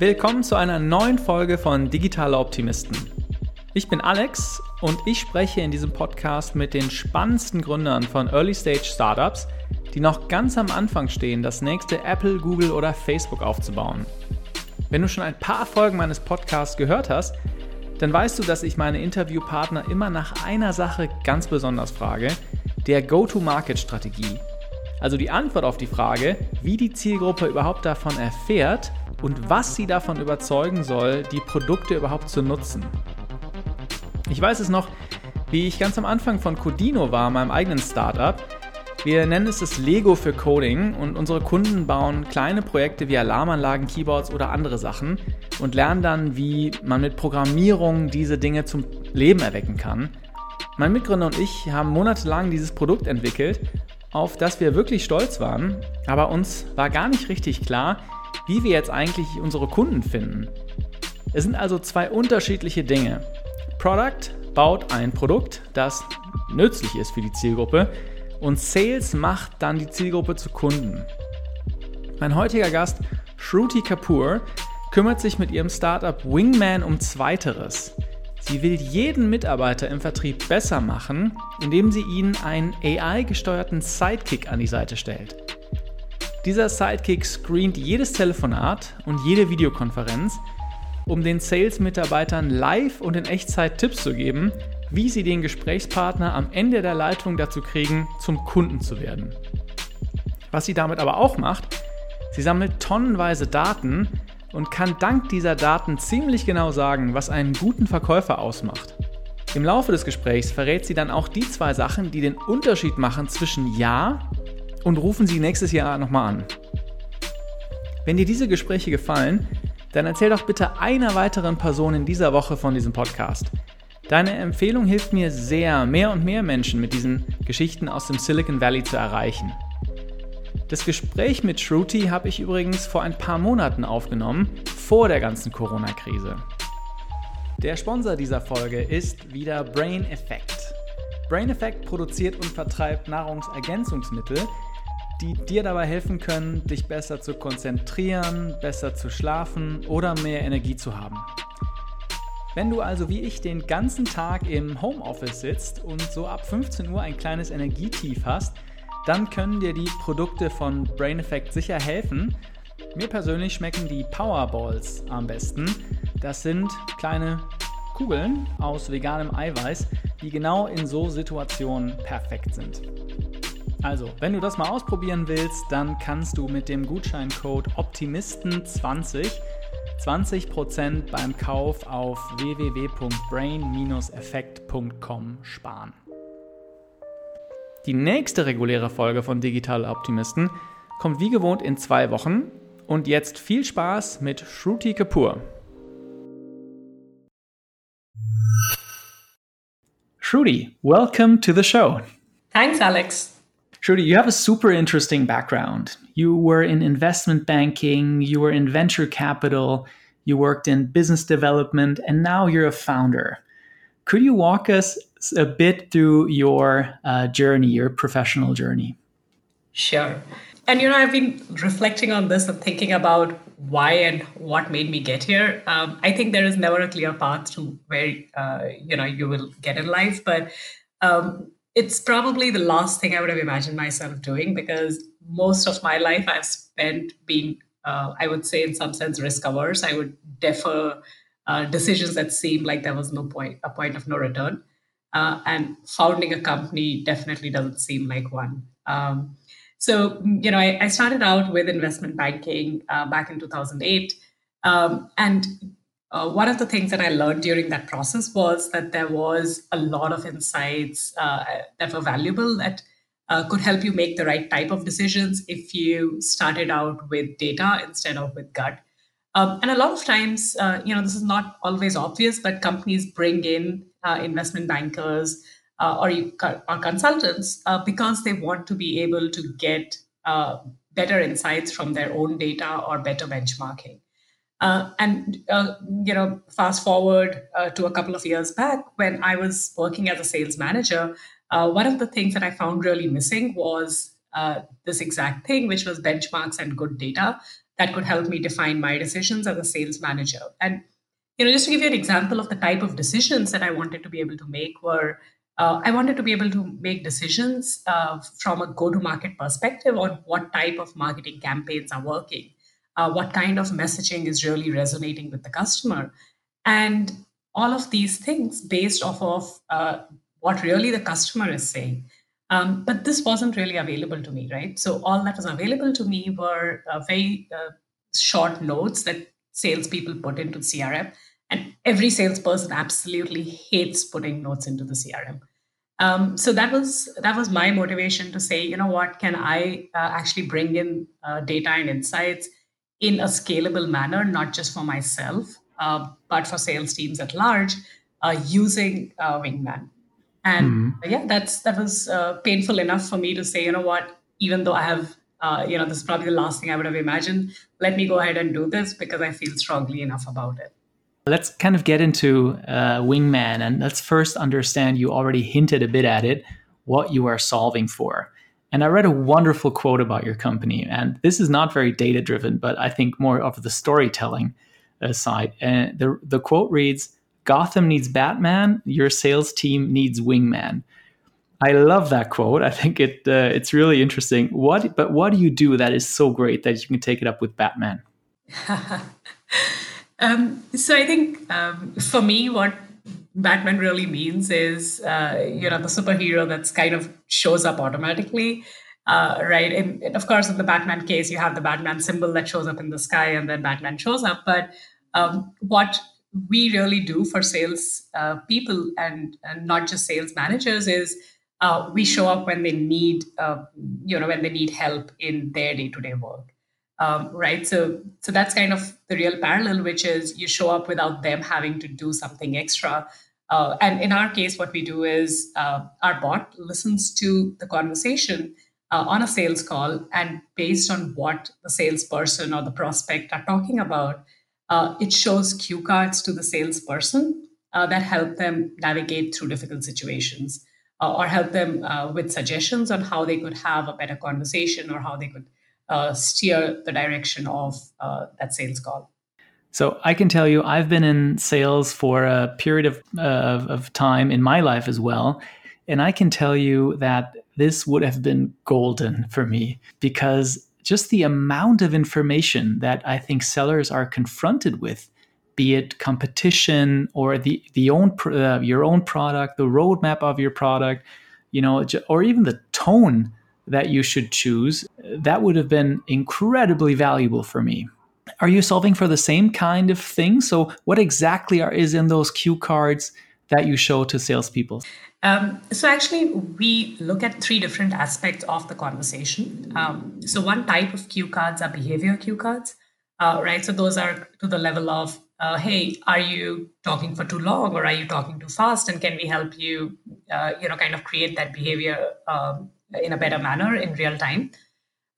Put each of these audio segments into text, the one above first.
Willkommen zu einer neuen Folge von Digitale Optimisten. Ich bin Alex und ich spreche in diesem Podcast mit den spannendsten Gründern von Early Stage Startups, die noch ganz am Anfang stehen, das nächste Apple, Google oder Facebook aufzubauen. Wenn du schon ein paar Folgen meines Podcasts gehört hast, dann weißt du, dass ich meine Interviewpartner immer nach einer Sache ganz besonders frage, der Go-to-Market-Strategie. Also die Antwort auf die Frage, wie die Zielgruppe überhaupt davon erfährt und was sie davon überzeugen soll, die Produkte überhaupt zu nutzen. Ich weiß es noch, wie ich ganz am Anfang von Codino war, meinem eigenen Startup. Wir nennen es das Lego für Coding und unsere Kunden bauen kleine Projekte wie Alarmanlagen, Keyboards oder andere Sachen und lernen dann, wie man mit Programmierung diese Dinge zum Leben erwecken kann. Mein Mitgründer und ich haben monatelang dieses Produkt entwickelt, auf das wir wirklich stolz waren, aber uns war gar nicht richtig klar, wie wir jetzt eigentlich unsere Kunden finden. Es sind also zwei unterschiedliche Dinge. Product baut ein Produkt, das nützlich ist für die Zielgruppe und Sales macht dann die Zielgruppe zu Kunden. Mein heutiger Gast, Shruti Kapoor, kümmert sich mit ihrem Startup Wingman um Zweiteres. Sie will jeden Mitarbeiter im Vertrieb besser machen, indem sie ihnen einen AI-gesteuerten Sidekick an die Seite stellt. Dieser Sidekick screent jedes Telefonat und jede Videokonferenz, um den Sales-Mitarbeitern live und in Echtzeit Tipps zu geben, wie sie den Gesprächspartner am Ende der Leitung dazu kriegen, zum Kunden zu werden. Was sie damit aber auch macht, sie sammelt tonnenweise Daten und kann dank dieser Daten ziemlich genau sagen, was einen guten Verkäufer ausmacht. Im Laufe des Gesprächs verrät sie dann auch die zwei Sachen, die den Unterschied machen zwischen Ja und rufen Sie nächstes Jahr nochmal an. Wenn dir diese Gespräche gefallen, dann erzähl doch bitte einer weiteren Person in dieser Woche von diesem Podcast. Deine Empfehlung hilft mir sehr, mehr und mehr Menschen mit diesen Geschichten aus dem Silicon Valley zu erreichen. Das Gespräch mit Shruti habe ich übrigens vor ein paar Monaten aufgenommen, vor der ganzen Corona-Krise. Der Sponsor dieser Folge ist wieder Brain Effect. Brain Effect produziert und vertreibt Nahrungsergänzungsmittel, die dir dabei helfen können, dich besser zu konzentrieren, besser zu schlafen oder mehr Energie zu haben. Wenn du also wie ich den ganzen Tag im Homeoffice sitzt und so ab 15 Uhr ein kleines Energietief hast, dann können dir die Produkte von Brain Effect sicher helfen. Mir persönlich schmecken die Powerballs am besten. Das sind kleine Kugeln aus veganem Eiweiß, die genau in so Situationen perfekt sind. Also, wenn du das mal ausprobieren willst, dann kannst du mit dem Gutscheincode Optimisten20 20% beim Kauf auf www.brain-effekt.com sparen. Die nächste reguläre Folge von Digital Optimisten kommt wie gewohnt in zwei Wochen. Und jetzt viel Spaß mit Shruti Kapoor. Shruti, welcome to the show. Thanks, Alex. Shruti, you have a super interesting background. You were in investment banking, you were in venture capital, you worked in business development, and now you're a founder. Could you walk us a bit through your uh, journey, your professional journey? Sure. And you know, I've been reflecting on this and thinking about why and what made me get here. Um, I think there is never a clear path to where uh, you know you will get in life, but um, it's probably the last thing I would have imagined myself doing because most of my life I've spent being, uh, I would say, in some sense, risk averse. I would defer uh, decisions that seemed like there was no point, a point of no return. Uh, and founding a company definitely doesn't seem like one. Um, so, you know, I, I, started out with investment banking uh, back in 2008. Um, and uh, one of the things that I learned during that process was that there was a lot of insights uh, that were valuable that uh, could help you make the right type of decisions if you started out with data instead of with gut. Um, and a lot of times, uh, you know, this is not always obvious, but companies bring in uh, investment bankers uh, or, you, or consultants because they want to be able to get better insights from their own data or better benchmarking. Uh, and uh, you know, fast forward uh, to a couple of years back when I was working as a sales manager, uh, one of the things that I found really missing was uh, this exact thing, which was benchmarks and good data. that could help me define my decisions as a sales manager. And you know, just to give you an example of the type of decisions that I wanted to be able to make were uh, I wanted to be able to make decisions uh, from a go to market perspective on what type of marketing campaigns are working, uh, what kind of messaging is really resonating with the customer. And all of these things based off of uh, what really the customer is saying. Um, but this wasn't really available to me, right? So all that was available to me were uh, very uh, short notes that salespeople put into CRM and every salesperson absolutely hates putting notes into the crm um, so that was that was my motivation to say you know what can i uh, actually bring in uh, data and insights in a scalable manner not just for myself uh, but for sales teams at large uh, using uh, wingman. And mm-hmm. yeah that's that was uh, painful enough for me to say you know what even though i have you know this is probably the last thing i would have imagined let me go ahead and do this because i feel strongly enough about it Let's kind of get into uh, Wingman and let's first understand you already hinted a bit at it, what you are solving for. And I read a wonderful quote about your company. And this is not very data driven, but I think more of the storytelling uh, side. And the, the quote reads Gotham needs Batman, your sales team needs Wingman. I love that quote. I think it uh, it's really interesting. What but what do you do that is so great that you can take it up with Batman? Um, so I think um, for me, what Batman really means is, uh, you know, the superhero that's kind of shows up automatically, uh, right? And, of course, in the Batman case, you have the Batman symbol that shows up in the sky, and then Batman shows up. But um, what we really do for sales uh, people and, and not just sales managers is uh, we show up when they need, uh, you know, when they need help in their day-to-day work. Um, right? So so that's kind of the real parallel which is you show up without them having to do something extra. Uh, and in our case what we do is uh, our bot listens to the conversation uh, on a sales call and based on what the salesperson or the prospect are talking about uh, it shows cue cards to the salesperson that help them navigate through difficult situations uh, or help them with suggestions on how they could have a better conversation or how they could uh, steer the direction of uh, that sales call. So I can tell you, I've been in sales for a period of, uh, of time in my life as well. And I can tell you that this would have been golden for me because just the amount of information that I think sellers are confronted with, be it competition or the, the own, uh, your own product, the roadmap of your product, you know, or even the tone that you should choose, that would have been incredibly valuable for me. Are you solving for the same kind of thing? So, what exactly are, is in those cue cards that you show to salespeople? Um, so, actually, we look at three different aspects of the conversation. Um, so, one type of cue cards are behavior cue cards, uh, right? So, those are to the level of uh, hey, are you talking for too long or are you talking too fast? And can we help you, uh, you know, kind of create that behavior um, in a better manner in real time.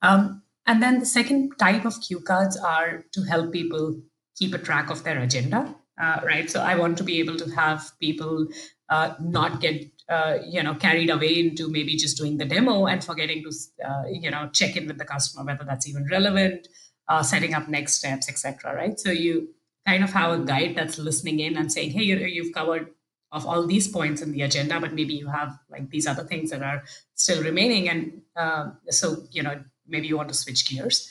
Um, and then the second type of cue cards are to help people keep a track of their agenda, uh, right? So I want to be able to have people uh, not get uh, you know carried away into maybe just doing the demo and forgetting to uh, you know check in with the customer whether that's even relevant, setting up next steps, etc. Right? So you kind of have a guide that's listening in and saying, hey, you've covered of all these points in the agenda, but maybe you have like these other things that are still remaining. And uh, so, you know, maybe you want to switch gears.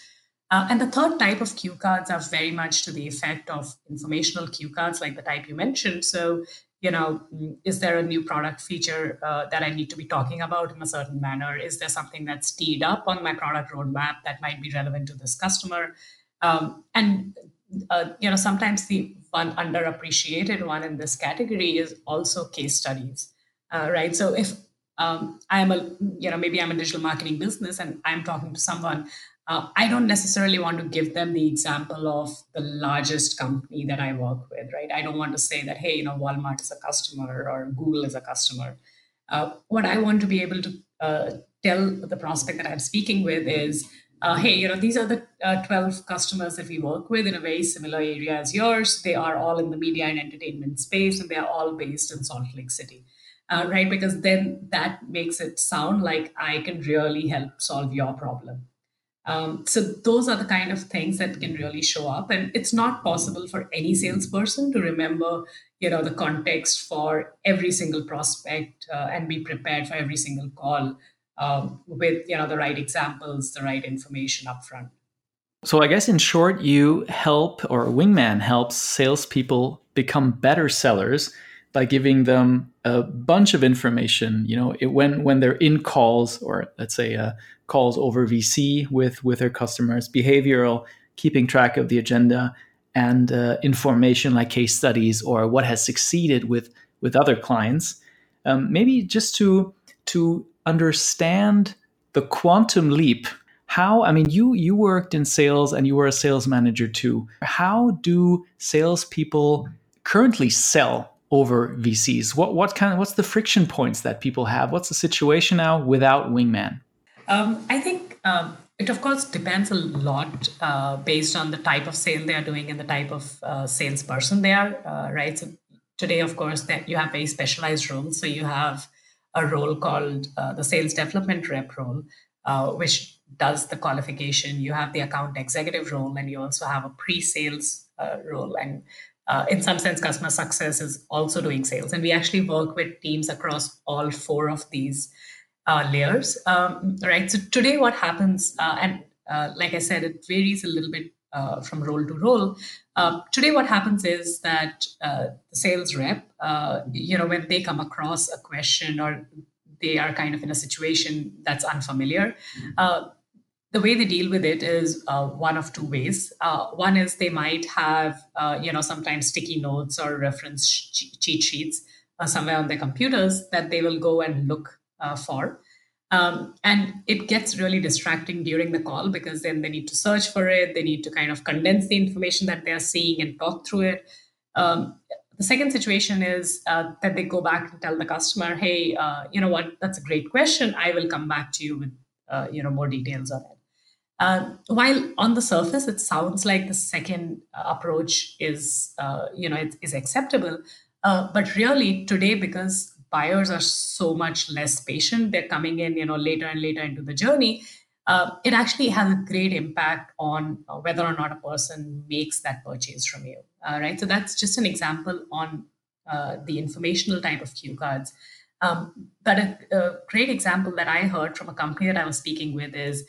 Uh, and the third type of cue cards are very much to the effect of informational cue cards, like the type you mentioned. So, you know, mm, is there a new product feature uh, that I need to be talking about in a certain manner? Is there something that's teed up on my product roadmap that might be relevant to this customer? Um, and uh, you know, sometimes the one underappreciated one in this category is also case studies, uh, right? So if um, I'm a, you know, maybe I'm a digital marketing business and I'm talking to someone, uh, I don't necessarily want to give them the example of the largest company that I work with, right? I don't want to say that, hey, you know, Walmart is a customer or Google is a customer. Uh, what I want to be able to uh, tell the prospect that I'm speaking with is, uh, hey, you know, these are the uh, 12 customers that we work with in a very similar area as yours. They are all in the media and entertainment space, and they are all based in Salt Lake City, uh, right? Because then that makes it sound like I can really help solve your problem. Um, so those are the kind of things that can really show up, and it's not possible for any salesperson to remember, you know, the context for every single prospect uh, and be prepared for every single call um, with you know the right examples, the right information upfront. So I guess in short, you help or Wingman helps salespeople become better sellers by giving them a bunch of information. You know, it, when when they're in calls or let's say uh, calls over VC with with their customers, behavioral, keeping track of the agenda, and uh, information like case studies or what has succeeded with with other clients. Um, maybe just to to understand the quantum leap. How i mean you you worked in sales and you were a sales manager too. How do salespeople currently sell over vcs what what kind of what's the friction points that people have? What's the situation now without wingman? Um, i think um, it of course depends a lot uh, based on the type of sale they are doing and the type of uh, salesperson they are uh, right? So today of course that you have very specialized roles so you have a role called uh, the sales development rep role uh, which does the qualification. You have the account executive role, and you also have a pre-sales uh, role. And uh, in some sense, customer success is also doing sales. And we actually work with teams across all four of these uh, layers, um, right? So today, what happens, uh, and like I said, it varies a little bit uh, from role to role. Uh, today, what happens is that uh, the sales rep, you know, when they come across a question or they are kind of in a situation that's unfamiliar, the way they deal with it is uh, one of two ways. Uh, one is they might have, uh, you know, sometimes sticky notes or reference cheat sheets uh, somewhere on their computers that they will go and look uh, for. Um, and it gets really distracting during the call because then they need to search for it. They need to kind of condense the information that they're seeing and talk through it. Um, the second situation is uh, that they go back and tell the customer, "Hey, you know what? That's a great question. I will come back to you with you know more details on it." Uh, while on the surface it sounds like the second uh, approach is, uh, you know, is acceptable, uh, but really today because buyers are so much less patient, they're coming in, you know, later and later into the journey. Uh, it actually has a great impact on uh, whether or not a person makes that purchase from you, right? So that's just an example on the informational type of cue cards. Um, but a, a great example that I heard from a company that I was speaking with is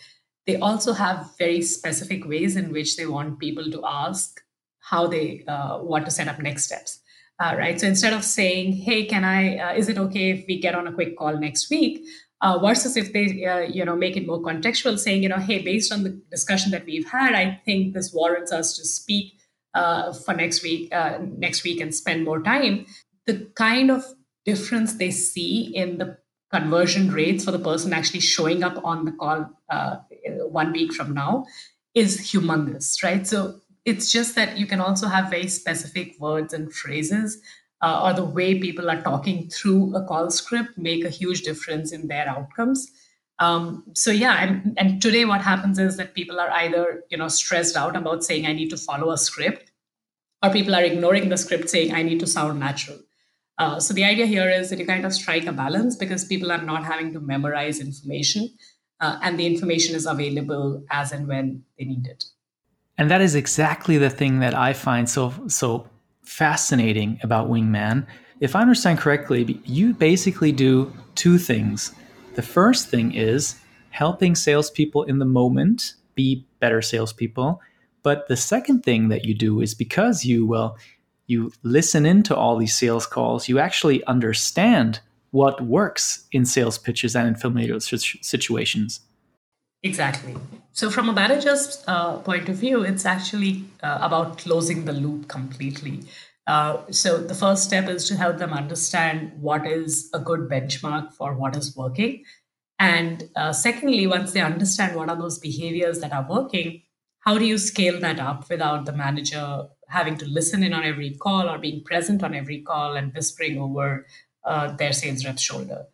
they also have very specific ways in which they want people to ask how they uh, want to set up next steps. Uh, right. So instead of saying, "Hey, can I? Uh, is it okay if we get on a quick call next week?" Uh, versus if they, uh, you know, make it more contextual, saying, you know, "Hey, based on the discussion that we've had, I think this warrants us to speak uh, for next week, next week, and spend more time." The kind of difference they see in the conversion rates for the person actually showing up on the call uh, one week from now is humongous, right? So it's just that you can also have very specific words and phrases uh, or the way people are talking through a call script make a huge difference in their outcomes. Um, so yeah, and, and today what happens is that people are either you know stressed out about saying I need to follow a script, or people are ignoring the script saying I need to sound natural. Uh, so the idea here is that you kind of strike a balance because people are not having to memorize information uh, and the information is available as and when they need it. And that is exactly the thing that I find so so fascinating about Wingman. If I understand correctly, you basically do two things. The first thing is helping salespeople in the moment be better salespeople. But the second thing that you do is because you well you listen into all these sales calls, you actually understand what works in sales pitches and in familiar situations. Exactly. So, from a manager's uh, point of view, it's actually uh, about closing the loop completely. Uh, so, the first step is to help them understand what is a good benchmark for what is working. And uh, secondly, once they understand what are those behaviors that are working, how do you scale that up without the manager having to listen in on every call or being present on every call and whispering over uh, their sales rep's shoulder.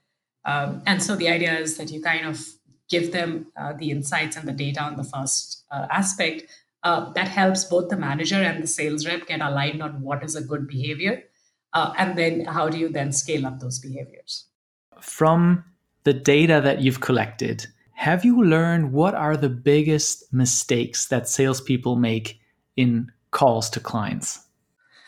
Um, and so the idea is that you kind of give them uh, the insights and the data on the first uh, aspect. Uh, that helps both the manager and the sales rep get aligned on what is a good behavior. Uh, and then how do you then scale up those behaviors? From the data that you've collected, have you learned what are the biggest mistakes that salespeople make in calls to clients?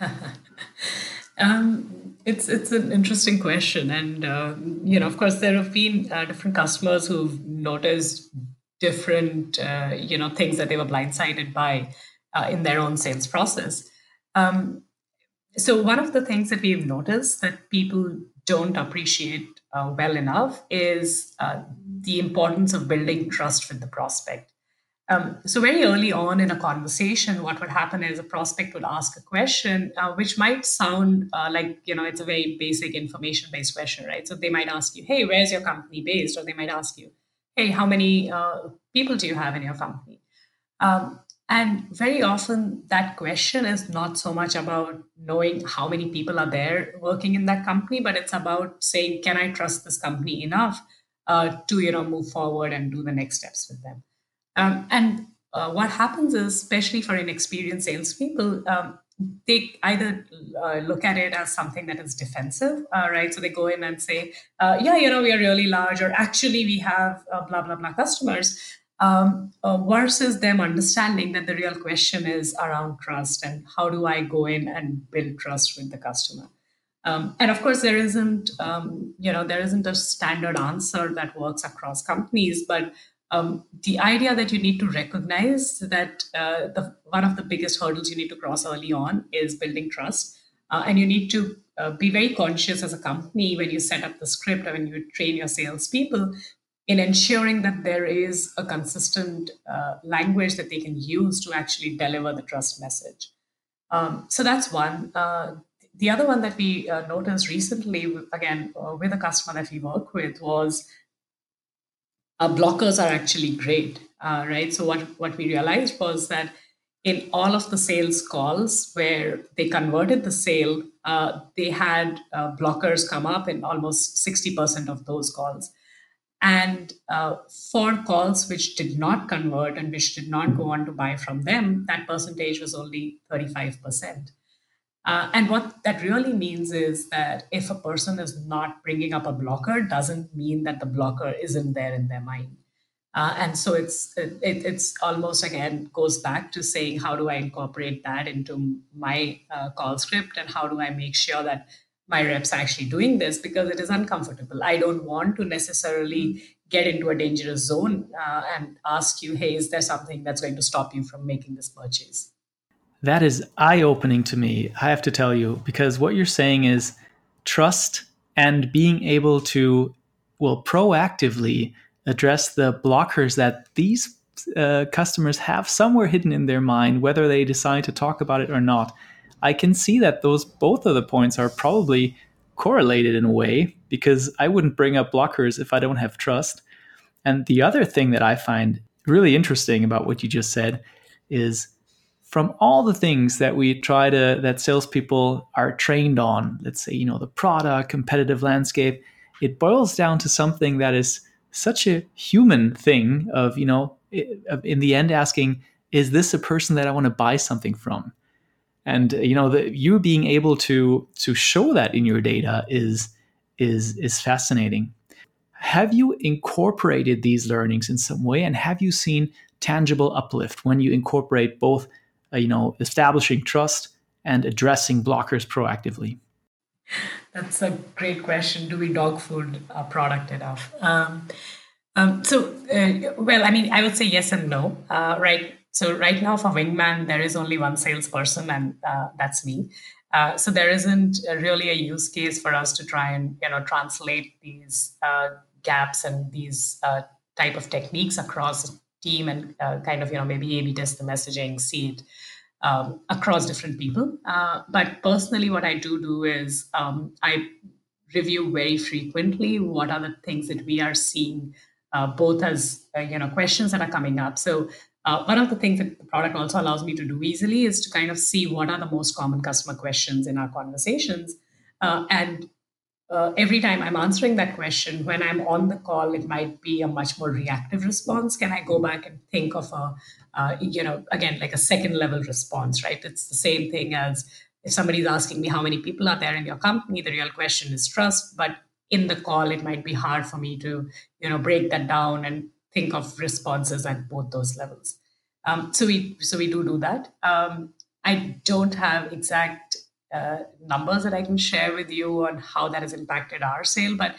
um, it's it's an interesting question, and uh, you know, of course, there have been uh, different customers who've noticed different uh, you know things that they were blindsided by uh, in their own sales process. Um, so one of the things that we've noticed that people don't appreciate uh, well enough is uh, the importance of building trust with the prospect. Um, so very early on in a conversation, what would happen is a prospect would ask a question, uh, which might sound uh, like you know it's a very basic information-based question, right? So they might ask you, "Hey, where's your company based?" Or they might ask you, "Hey, how many uh, people do you have in your company?" Um, and very often that question is not so much about knowing how many people are there working in that company, but it's about saying, "Can I trust this company enough uh, to you know move forward and do the next steps with them?" Um, and uh, what happens is, especially for inexperienced salespeople, um, they either uh, look at it as something that is defensive, uh, right? So they go in and say, uh, yeah, you know, we are really large, or actually we have uh, blah, blah, blah customers, um, uh, versus them understanding that the real question is around trust and how do I go in and build trust with the customer. Um, and of course, there isn't, um, you know, there isn't a standard answer that works across companies, but um, the idea that you need to recognize that uh, the, one of the biggest hurdles you need to cross early on is building trust. Uh, and you need to uh, be very conscious as a company when you set up the script or when you train your salespeople in ensuring that there is a consistent uh, language that they can use to actually deliver the trust message. Um, so that's one. Uh, the other one that we uh, noticed recently, again, with a customer that we work with, was uh, blockers are actually great, uh, right? So what what we realized was that in all of the sales calls where they converted the sale, uh, they had uh, blockers come up in almost sixty percent of those calls. And uh, for calls which did not convert and which did not go on to buy from them, that percentage was only 35%. Uh, and what that really means is that if a person is not bringing up a blocker, doesn't mean that the blocker isn't there in their mind. Uh, and so it's it, it's almost again goes back to saying how do I incorporate that into my uh, call script and how do I make sure that my reps are actually doing this because it is uncomfortable. I don't want to necessarily get into a dangerous zone uh, and ask you, hey, is there something that's going to stop you from making this purchase? That is eye opening to me, I have to tell you, because what you're saying is trust and being able to, well, proactively address the blockers that these uh, customers have somewhere hidden in their mind, whether they decide to talk about it or not. I can see that those both of the points are probably correlated in a way because I wouldn't bring up blockers if I don't have trust. And the other thing that I find really interesting about what you just said is from all the things that we try to that salespeople are trained on, let's say, you know, the product, competitive landscape, it boils down to something that is such a human thing of, you know, in the end asking, is this a person that I want to buy something from? And uh, you know, the, you being able to to show that in your data is is is fascinating. Have you incorporated these learnings in some way, and have you seen tangible uplift when you incorporate both uh, you know, establishing trust and addressing blockers proactively? That's a great question. Do we dog food our product enough? Um, um, so, uh, well, I mean, I would say yes and no, uh, right? So, right now for Wingman, there is only one salesperson, and uh, that's me. Uh, so, there isn't really a use case for us to try and you know translate these uh, gaps and these type of techniques across team and uh, kind of you know maybe A/B test the messaging, see it um, across different people. Uh, but personally, what I do do is um, I review very frequently what are the things that we are seeing, uh, both as uh, you know questions that are coming up. So. Uh, one of the things that the product also allows me to do easily is to kind of see what are the most common customer questions in our conversations uh, and uh, every time I'm answering that question, when I'm on the call, it might be a much more reactive response. Can I go back and think of a, uh, you know, again, like a second level response, right? It's the same thing as if somebody's asking me how many people are there in your company, the real question is trust. But in the call, it might be hard for me to, you know, break that down and think of responses at both those levels. Um, so we so we do do that. Um, I don't have exact uh, numbers that I can share with you on how that has impacted our sale, but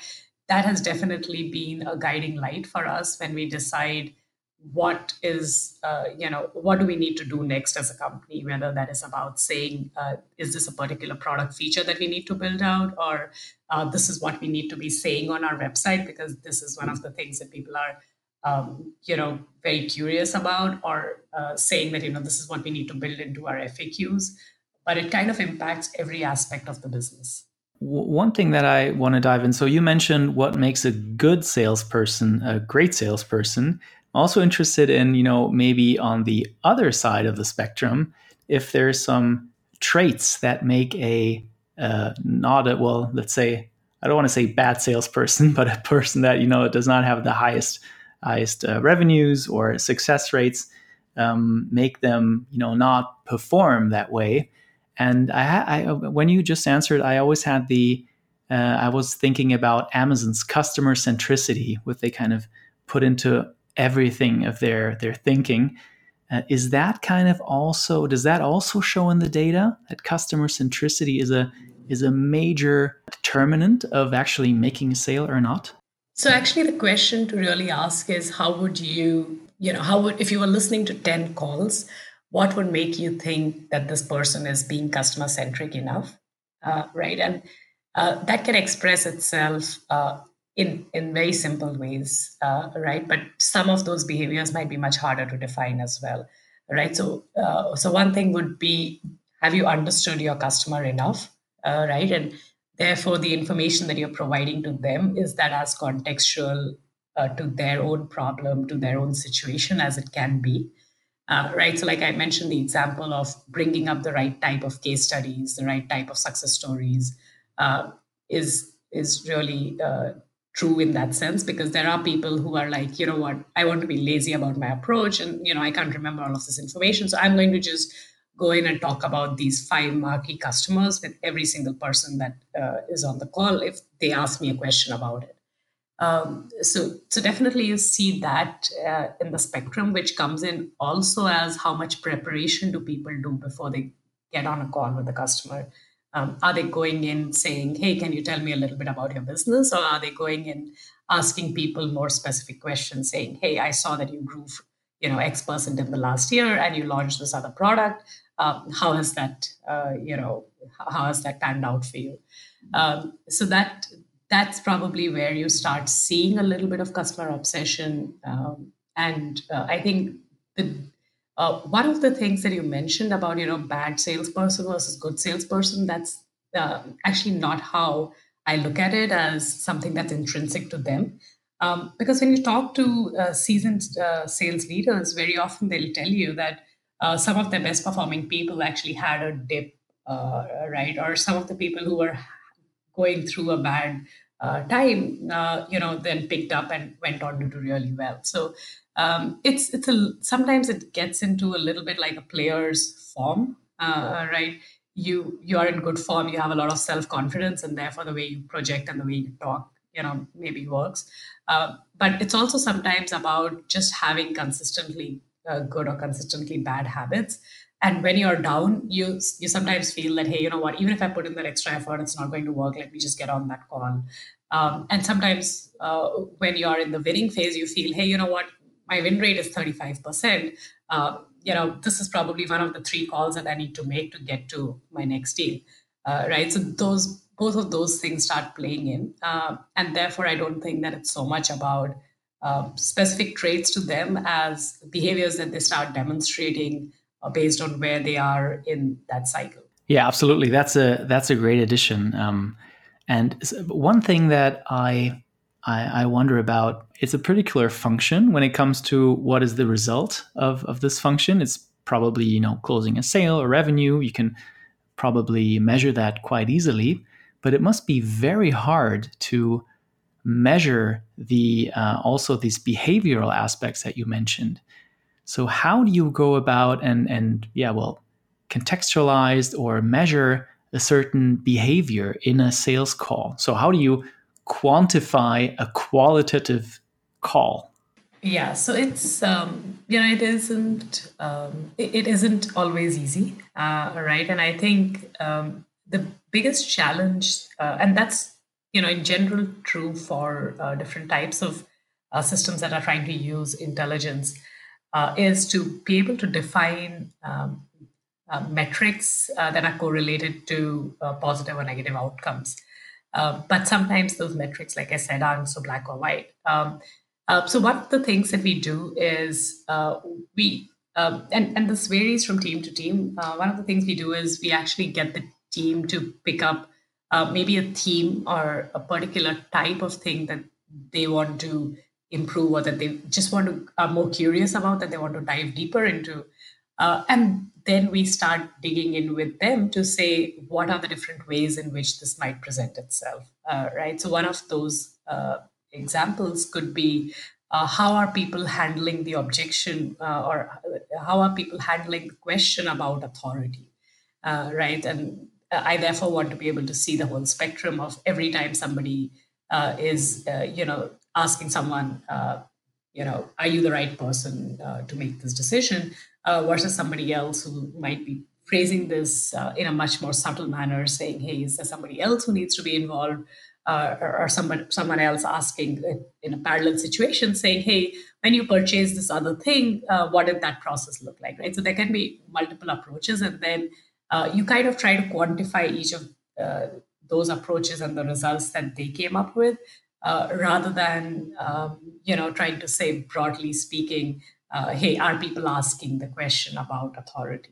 that has definitely been a guiding light for us when we decide what is uh, you know what do we need to do next as a company whether that is about saying uh, is this a particular product feature that we need to build out or uh, this is what we need to be saying on our website because this is one of the things that people are um, you know very curious about or uh, saying that you know this is what we need to build into our faqs but it kind of impacts every aspect of the business one thing that I want to dive in. So you mentioned what makes a good salesperson a great salesperson also interested in, you know, maybe on the other side of the spectrum, if there's some traits that make a uh, not a well, let's say I don't want to say bad salesperson, but a person that you know does not have the highest highest uh, revenues or success rates, um, make them you know not perform that way. And I, I when you just answered, I always had the uh, I was thinking about Amazon's customer centricity, what they kind of put into everything of their their thinking. Uh, is that kind of also does that also show in the data that customer centricity is a is a major determinant of actually making a sale or not? So actually the question to really ask is how would you, you know, how would if you were listening to 10 calls, what would make you think that this person is being customer centric enough? Uh, right. And uh, that can express itself uh, in in very simple ways, uh, right? But some of those behaviors might be much harder to define as well, right? So uh, so one thing would be have you understood your customer enough, uh, right? And therefore, the information that you're providing to them is that as contextual uh, to their own problem, to their own situation as it can be. Uh, right. So, like I mentioned, the example of bringing up the right type of case studies, the right type of success stories, uh, is is really uh, true in that sense because there are people who are like you know what i want to be lazy about my approach and you know i can't remember all of this information so i'm going to just go in and talk about these five marquee customers with every single person that uh, is on the call if they ask me a question about it um, so so definitely you see that uh, in the spectrum which comes in also as how much preparation do people do before they get on a call with the customer um, are they going in saying, hey, can you tell me a little bit about your business? Or are they going in asking people more specific questions, saying, hey, I saw that you grew, you know, X percent in the last year and you launched this other product. Um, how has that, uh, you know, how has that panned out for you? Um, so that that's probably where you start seeing a little bit of customer obsession. Um, and uh, I think the uh, one of the things that you mentioned about you know bad salesperson versus good salesperson, that's uh, actually not how I look at it as something that's intrinsic to them. Um, because when you talk to uh, seasoned uh, sales leaders, very often they'll tell you that uh, some of their best performing people actually had a dip, uh, right? Or some of the people who were going through a bad time, you know, then picked up and went on to do really well. So um, it's it's a sometimes it gets into a little bit like a player's form, uh, right? You you are in good form, you have a lot of self confidence, and therefore the way you project and the way you talk, you know, maybe works. Uh, but it's also sometimes about just having consistently uh, good or consistently bad habits. And when you're down, you you sometimes feel that hey, you know what? Even if I put in that extra effort, it's not going to work. Let me just get on that call. Um, and sometimes uh, when you're in the winning phase, you feel, hey, you know what? my win rate is 35%, uh, you know, this is probably one of the three calls that I need to make to get to my next deal, uh, right? So those both of those things start playing in, uh, and therefore I don't think that it's so much about um, specific traits to them as behaviors that they start demonstrating uh, based on where they are in that cycle. Yeah, absolutely. That's a that's a great addition. Um, and one thing that I I, I wonder about it's a particular function when it comes to what is the result of, of this function. It's probably, you know, closing a sale or revenue. You can probably measure that quite easily, but it must be very hard to measure the uh, also these behavioral aspects that you mentioned. So how do you go about and and yeah, well, contextualize or measure a certain behavior in a sales call? So how do you quantify a qualitative call? Yeah, so it's um, you know it isn't um, it, it isn't always easy, uh, right? And I think um, the biggest challenge, uh, and that's you know in general true for uh, different types of uh, systems that are trying to use intelligence, uh, is to be able to define um, uh, metrics that are correlated to positive or negative outcomes. but sometimes those metrics, like I said, aren't so black or white. Um, uh, so one of the things that we do is uh, we um, and and this varies from team to team. Uh, one of the things we do is we actually get the team to pick up uh, maybe a theme or a particular type of thing that they want to improve or that they just want to are more curious about that they want to dive deeper into, uh, and then we start digging in with them to say what are the different ways in which this might present itself. Uh, right. So one of those examples could be uh, how are people handling the objection uh, or how are people handling the question about authority uh, right and i therefore want to be able to see the whole spectrum of every time somebody uh, is uh, you know asking someone uh, you know are you the right person to make this decision? Versus somebody else who might be phrasing this in a much more subtle manner saying hey is there somebody else who needs to be involved? Uh, or, or someone someone else asking in a parallel situation saying hey when you purchase this other thing uh, what did that process look like? Right? So there can be multiple approaches and then uh, you kind of try to quantify each of uh, those approaches and the results that they came up with uh, rather than um, you know trying to say broadly speaking uh, hey are people asking the question about authority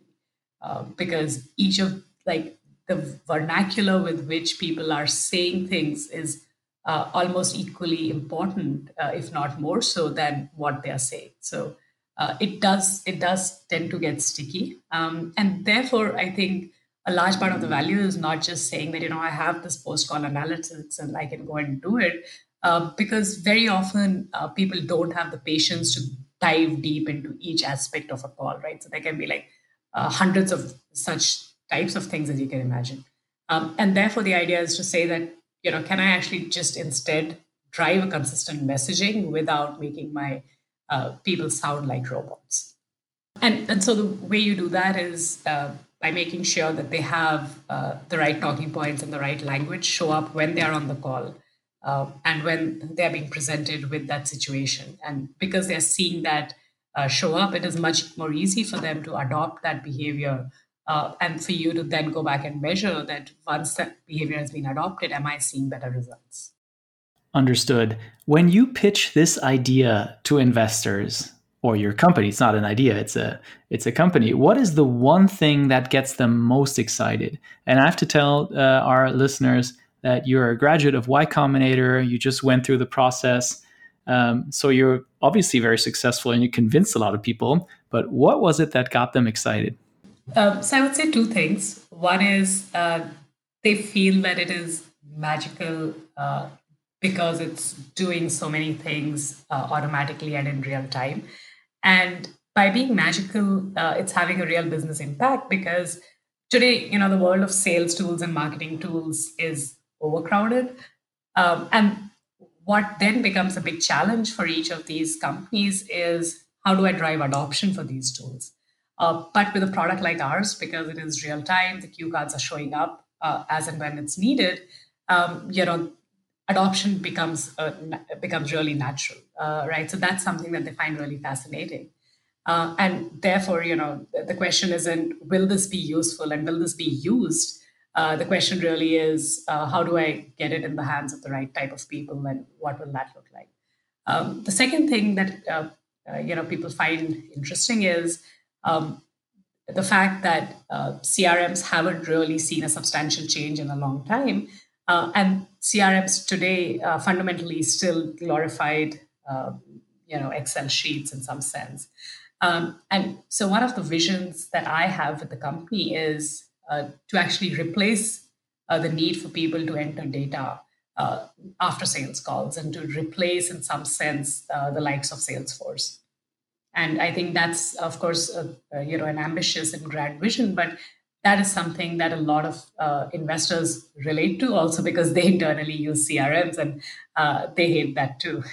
because each of like the vernacular with which people are saying things is uh, almost equally important, uh, if not more so, than what they are saying. So uh, it does it does tend to get sticky, um, and therefore I think a large part of the value is not just saying that you know I have this post call analytics and I can go and do it, uh, because very often uh, people don't have the patience to dive deep into each aspect of a call, right? So there can be like uh, hundreds of such types of things as you can imagine. Um, and therefore, the idea is to say that, you know, can I actually just instead drive a consistent messaging without making my uh, people sound like robots? And, and so the way you do that is uh, by making sure that they have uh, the right talking points and the right language show up when they are on the call uh, and when they're being presented with that situation. And because they're seeing that uh, show up, it is much more easy for them to adopt that behavior uh, and for you to then go back and measure that once that behavior has been adopted, am I seeing better results? Understood. When you pitch this idea to investors or your company, it's not an idea, it's a it's a company. What is the one thing that gets them most excited? And I have to tell uh, our listeners that you're a graduate of Y Combinator. You just went through the process. Um, so you're obviously very successful and you convinced a lot of people. But what was it that got them excited? Um, so I would say two things. One is uh, they feel that it is magical uh, because it's doing so many things uh, automatically and in real time. And by being magical, uh, it's having a real business impact because today, you know, the world of sales tools and marketing tools is overcrowded. Um, and what then becomes a big challenge for each of these companies is how do I drive adoption for these tools? Uh, but with a product like ours, because it is real time, the cue cards are showing up uh, as and when it's needed. Um, you know, adoption becomes uh, becomes really natural, uh, right? So that's something that they find really fascinating. Uh, and therefore, you know, the question isn't will this be useful and will this be used? Uh, the question really is how do I get it in the hands of the right type of people, and what will that look like? Um, the second thing that you know people find interesting is um, the fact that uh, CRMs haven't really seen a substantial change in a long time, uh, and CRMs today uh, fundamentally still glorified, um, you know, Excel sheets in some sense. Um, and so, one of the visions that I have with the company is uh, to actually replace uh, the need for people to enter data uh, after sales calls and to replace, in some sense, the likes of Salesforce and i think that's of course a, you know an ambitious and grand vision but that is something that a lot of uh, investors relate to also because they internally use crms and uh, they hate that too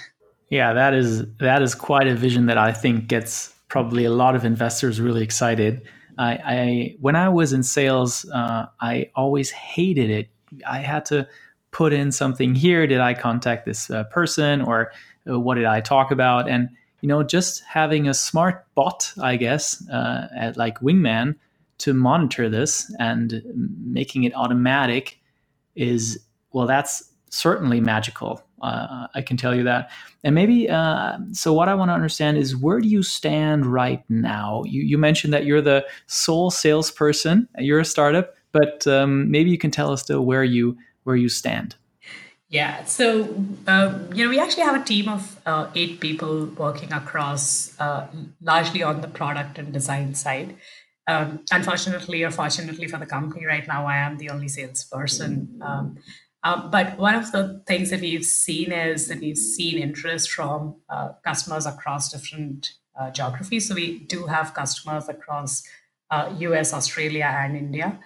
Yeah, that is that is quite a vision that I think gets probably a lot of investors really excited. I, I when I was in sales, uh, I always hated it. I had to put in something here. Did I contact this uh, person, or uh, what did I talk about? And you know, just having a smart bot, I guess, uh, at like Wingman to monitor this and making it automatic is well, that's certainly magical. Uh, I can tell you that. And maybe, uh, so what I want to understand is where do you stand right now? You, you mentioned that you're the sole salesperson, you're a startup, but um, maybe you can tell us still where you where you stand. Yeah, so uh, you know we actually have a team of uh, eight people working across uh, largely on the product and design side. Um, unfortunately or fortunately for the company right now, I am the only salesperson. Um, um, but one of the things that we've seen is that we've seen interest from uh, customers across different uh, geographies. So we do have customers across uh, US, Australia, and India.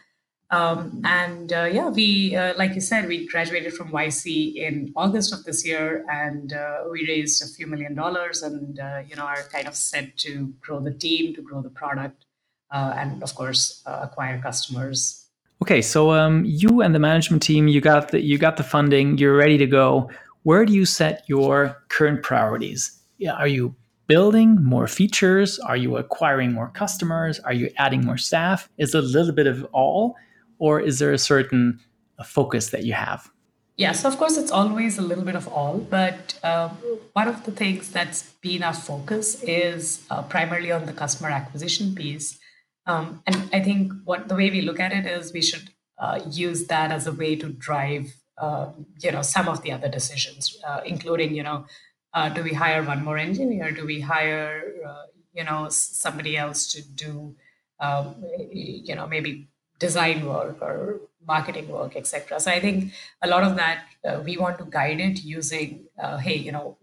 Um, and uh, yeah, we, uh, like you said, we graduated from YC in August of this year, and we raised a few million dollars, and you know are kind of set to grow the team, to grow the product, and of course acquire customers Okay, so um, you and the management team, you got the you got the funding, you're ready to go. Where do you set your current priorities? Are you building more features? Are you acquiring more customers? Are you adding more staff? Is it a little bit of all, or is there a certain focus that you have? Yeah, so of course it's always a little bit of all, but uh, one of the things that's been our focus is uh, primarily on the customer acquisition piece. Um, and I think what the way we look at it is we should uh, use that as a way to drive, uh, you know, some of the other decisions, uh, including, you know, uh, do we hire one more engineer? Do we hire, uh, you know, somebody else to do, um, you know, maybe design work or marketing work, etc. So I think a lot of that uh, we want to guide it using, hey, you know,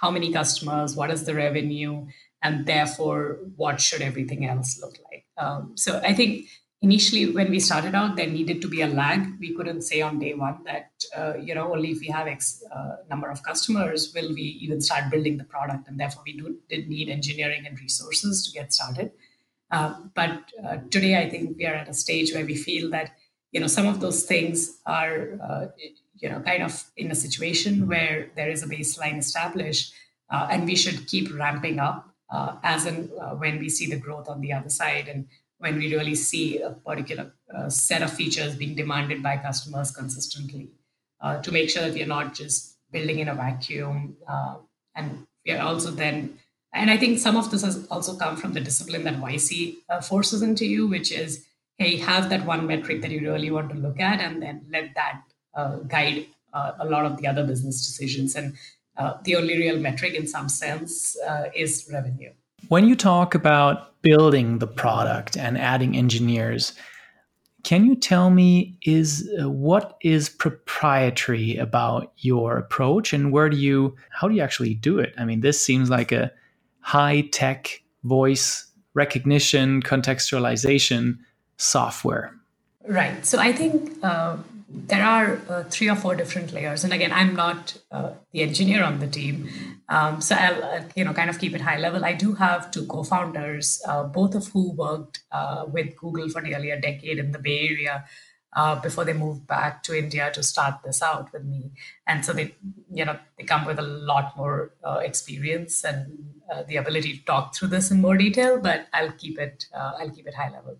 how many customers, what is the revenue, and therefore what should everything else look like. Um, so I think initially when we started out, there needed to be a lag. We couldn't say on day one that uh, you know only if we have X uh, number of customers will we even start building the product, and therefore we do, did need engineering and resources to get started. Uh, but today, I think we are at a stage where we feel that you know some of those things are uh, you know kind of in a situation where there is a baseline established, uh, and we should keep ramping up uh, as and uh, when we see the growth on the other side and when we really see a particular uh, set of features being demanded by customers consistently uh, to make sure that we are not just building in a vacuum uh, and we are also then and i think some of this has also come from the discipline that yc uh, forces into you which is hey have that one metric that you really want to look at and then let that guide a lot of the other business decisions. And uh, the only real metric in some sense uh, is revenue. When you talk about building the product and adding engineers, can you tell me is uh, what is proprietary about your approach and where do you how do you actually do it? I mean, this seems like a high tech voice recognition contextualization software. Right. So I think uh, there are uh, three or four different layers. And again i'm not uh, the engineer on the team. Um, so i'll uh, you know kind of keep it high level. I do have two co-founders uh, both of who worked uh, with google for nearly a decade in the bay area uh, before they moved back to india to start this out with me. And so they you know they come with a lot more experience and the ability to talk through this in more detail but i'll keep it i'll keep it high level.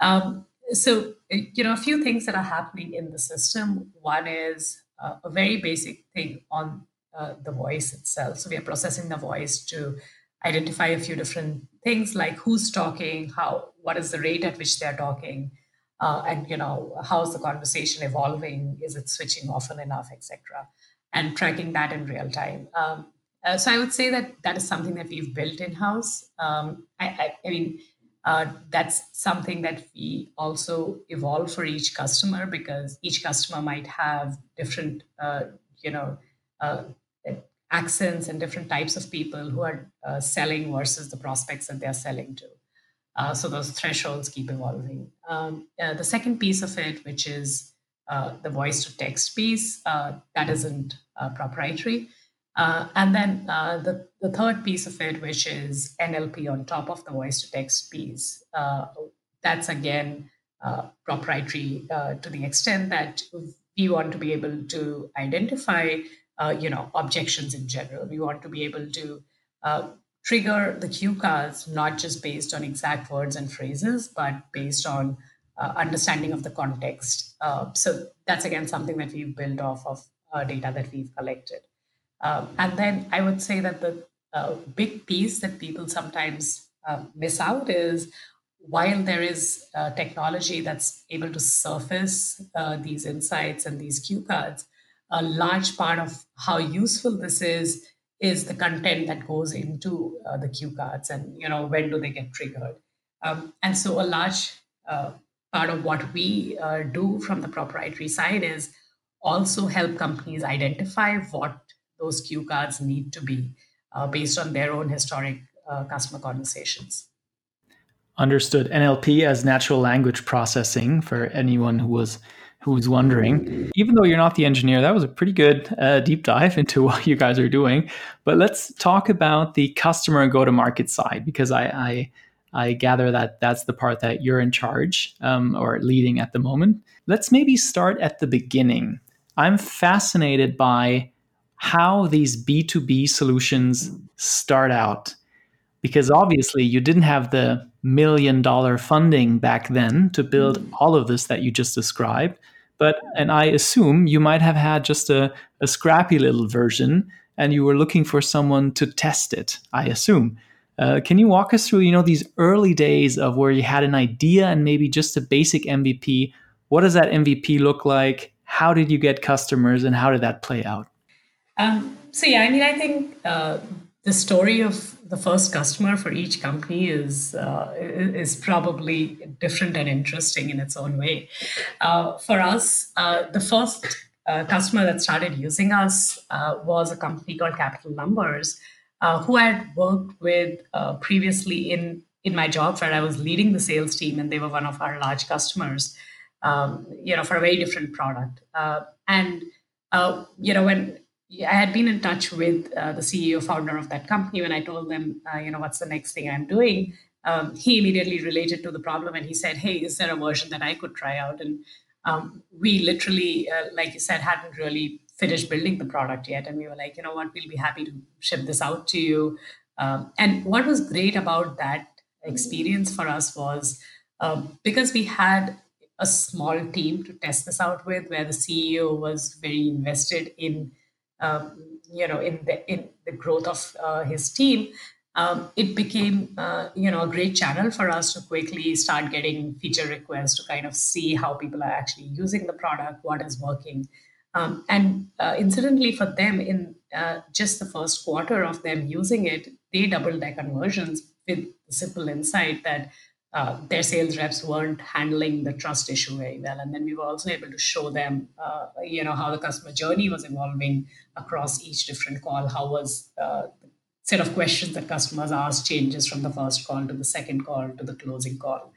Um, so you know a few things that are happening in the system. One is uh, a very basic thing on uh, the voice itself. So we are processing the voice to identify a few different things like who's talking how what is the rate at which they're talking uh, and you know how's the conversation evolving? Is it switching often enough etc and tracking that in real time. Um, uh, so i would say that that is something that we've built in house um, I, I, I mean uh, that's something that we also evolve for each customer because each customer might have different, uh, you know, uh, accents and different types of people who are uh, selling versus the prospects that they're selling to. Uh, so those thresholds keep evolving. Um, uh, the second piece of it, which is the voice to text piece, that isn't proprietary. Uh, and then uh, the, the third piece of it, which is NLP on top of the voice to text piece, uh, that's again uh, proprietary uh, to the extent that we want to be able to identify, uh, you know, objections in general. We want to be able to trigger the cue cards not just based on exact words and phrases, but based on understanding of the context. so that's again something that we've built off of data that we've collected. Um, and then I would say that the uh, big piece that people sometimes uh, miss out is while there is uh, technology that's able to surface uh, these insights and these cue cards, a large part of how useful this is is the content that goes into uh, the cue cards and you know when do they get triggered. Um, and so a large uh, part of what we do from the proprietary side is also help companies identify what those cue cards need to be uh, based on their own historic uh, customer conversations. Understood. NLP as natural language processing for anyone who was who was wondering. Even though you're not the engineer, that was a pretty good uh, deep dive into what you guys are doing. But let's talk about the customer go to market side because I, I I gather that that's the part that you're in charge um, or leading at the moment. Let's maybe start at the beginning. I'm fascinated by how these B2B solutions start out. Because obviously, you didn't have the million dollar funding back then to build mm. all of this that you just described. But, and I assume you might have had just a, a scrappy little version and you were looking for someone to test it, I assume. Uh, can you walk us through, you know, these early days of where you had an idea and maybe just a basic MVP? What does that MVP look like? How did you get customers and how did that play out? Um, so yeah, I mean, I think uh, the story of the first customer for each company is uh, is probably different and interesting in its own way. Uh, for us, uh, the first uh, customer that started using us uh, was a company called Capital Numbers, who I had worked with previously in in my job where I was leading the sales team, and they were one of our large customers. Um, you know, for a very different product, and you know when I had been in touch with uh, the CEO founder of that company when I told them, uh, you know, what's the next thing I'm doing. Um, he immediately related to the problem and he said, hey, is there a version that I could try out? And um, we literally, uh, like you said, hadn't really finished building the product yet. And we were like, you know what, we'll be happy to ship this out to you. Um, and what was great about that experience for us was um, because we had a small team to test this out with, where the CEO was very invested in you know, in the in the growth of uh, his team, um, it became uh, you know a great channel for us to quickly start getting feature requests to kind of see how people are actually using the product, what is working, um, and uh, incidentally for them in uh, just the first quarter of them using it, they doubled their conversions with the simple insight that uh, their sales reps weren't handling the trust issue very well. And then we were also able to show them, uh, you know, how the customer journey was evolving across each different call. How was uh, set of questions that customers asked changes from the first call to the second call to the closing call.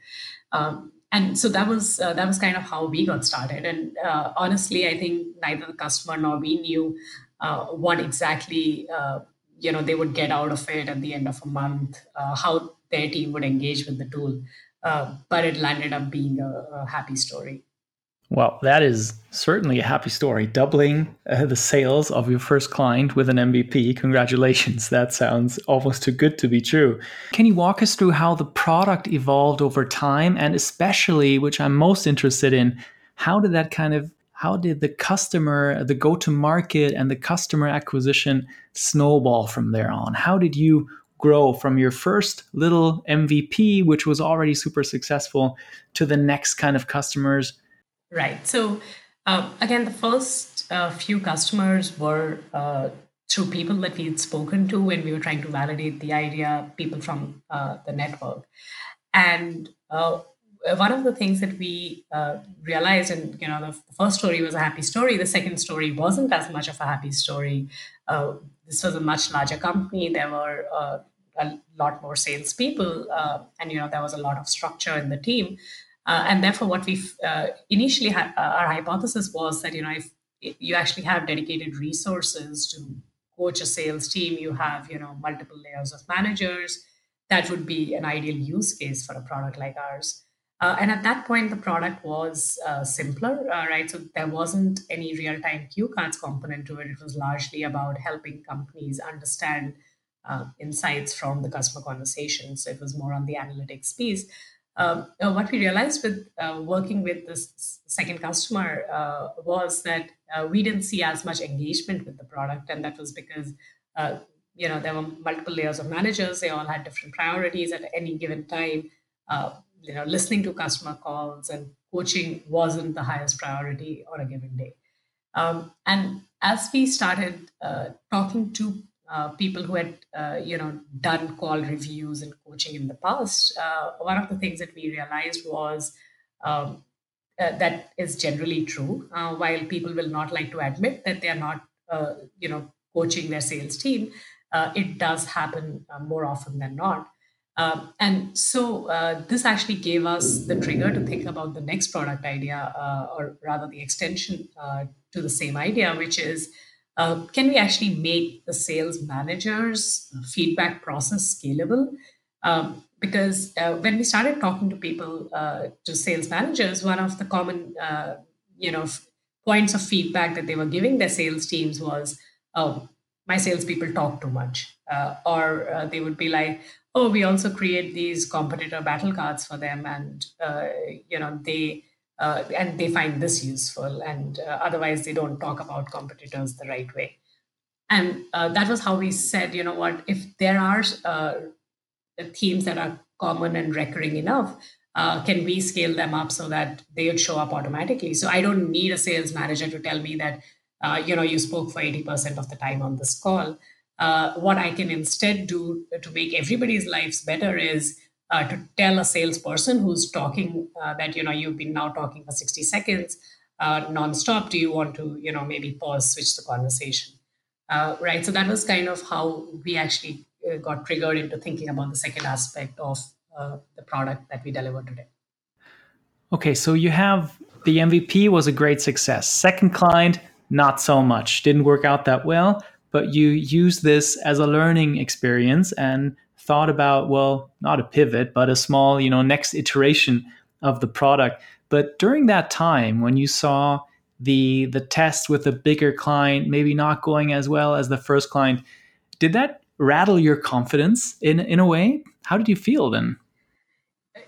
Um, and so that was uh, that was kind of how we got started. And uh, honestly, I think neither the customer nor we knew uh, what exactly you know they would get out of it at the end of a month how their team would engage with the tool. Uh, but it landed up being a, a, happy story. Well, that is certainly a happy story. Doubling uh, the sales of your first client with an MVP. Congratulations. That sounds almost too good to be true. Can you walk us through how the product evolved over time? And especially, which I'm most interested in, how did that kind of how did the customer, the go to market, and the customer acquisition snowball from there on? How did you grow from your first little MVP, which was already super successful, to the next kind of customers? Right. So, uh, again, the first uh, few customers were uh, through people that we had spoken to when we were trying to validate the idea, people from uh, the network. And uh, one of the things that we uh, realized, and you know, the, first story was a happy story. The second story wasn't as much of a happy story. Uh, this was a much larger company. There were uh, a lot more salespeople, uh, and you know there was a lot of structure in the team. Uh, and therefore, what we uh, initially had, uh, our hypothesis was that you know if you actually have dedicated resources to coach a sales team, you have you know multiple layers of managers. That would be an ideal use case for a product like ours. Uh, and at that point, the product was uh, simpler, uh, right? So there wasn't any real time cue cards component to it. It was largely about helping companies understand uh, insights from the customer conversation. So it was more on the analytics piece. Um, uh, what we realized with uh, working with this second customer was that we didn't see as much engagement with the product. And that was because you know there were multiple layers of managers they all had different priorities at any given time uh, you know listening to customer calls and coaching wasn't the highest priority on a given day um, and as we started uh, talking to uh, people who had uh, you know done call reviews and coaching in the past uh, one of the things that we realized was um, uh, that is generally true. Uh, while people will not like to admit that they are not you know coaching their sales team it does happen more often than not. Um, and so this actually gave us the trigger to think about the next product idea, or rather the extension to the same idea, which is uh, can we actually make the sales managers' feedback process scalable? Um, because uh, when we started talking to people, uh, to sales managers, one of the common, you know, points of feedback that they were giving their sales teams was, "Oh, my salespeople talk too much," or they would be like, oh, we also create these competitor battle cards for them, and uh, you know they uh, and they find this useful, and uh, otherwise they don't talk about competitors the right way. And uh, that was how we said, you know what, if there are uh, themes that are common and recurring enough, uh, can we scale them up so that they would show up automatically? So I don't need a sales manager to tell me that, you know, you spoke for 80% of the time on this call. Uh, what I can instead do to make everybody's lives better is uh, to tell a salesperson who's talking uh, that you know you've been now talking for 60 seconds uh, nonstop. Do you want to you know maybe pause, switch the conversation, uh, right? So that was kind of how we actually uh, got triggered into thinking about the second aspect of the product that we deliver today. Okay, so you have the MVP was a great success. Second client, not so much. Didn't work out that well but you use this as a learning experience and thought about well not a pivot but a small you know next iteration of the product. But during that time when you saw the the test with a bigger client maybe not going as well as the first client did that rattle your confidence in in a way? How did you feel then?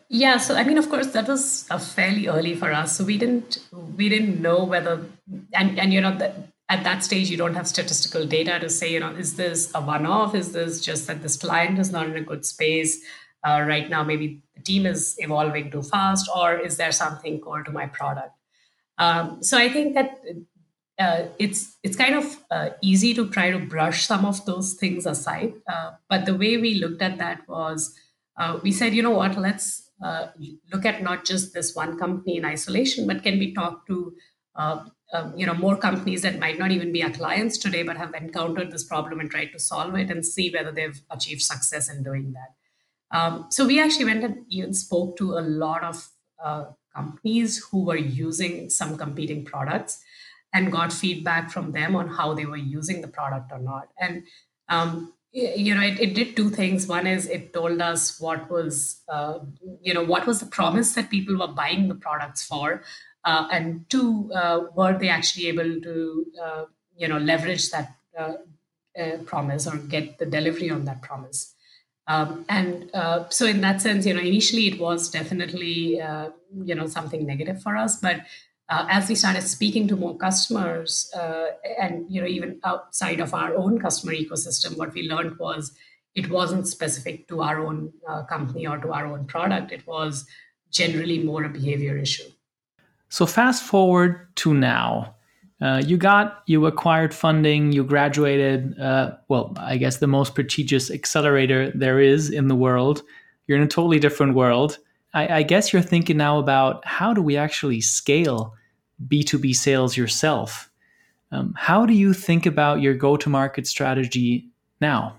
Yeah so i mean of course that was a fairly early for us. So we didn't we didn't know whether and and you know that at that stage you don't have statistical data to say you know is this a one-off? Is this just that this client is not in a good space? Uh, right now maybe the team is evolving too fast or is there something core to my product? Um, so i think that uh, it's it's kind of uh, easy to try to brush some of those things aside. Uh, but the way we looked at that was uh, we said you know what? Let's uh, look at not just this one company in isolation but can we talk to um, you know more companies that might not even be our clients today but have encountered this problem and tried to solve it and see whether they've achieved success in doing that. Um, so we actually went and even spoke to a lot of uh, companies who were using some competing products and got feedback from them on how they were using the product or not. And um, you know it, it, did two things. One is it told us what was uh, you know what was the promise that people were buying the products for uh, and two, uh, were they actually able to, uh, you know, leverage that promise or get the delivery on that promise? Um, and uh, so in that sense you know initially it was definitely uh, you know something negative for us but uh, as we started speaking to more customers and you know even outside of our own customer ecosystem what we learned was it wasn't specific to our own company or to our own product it was generally more a behavior issue so fast forward to now. Uh, you got you acquired funding you graduated uh, well i guess the most prestigious accelerator there is in the world. You're in a totally different world. I, I, guess you're thinking now about how do we actually scale b2b sales yourself? Um, how do you think about your go-to-market strategy now?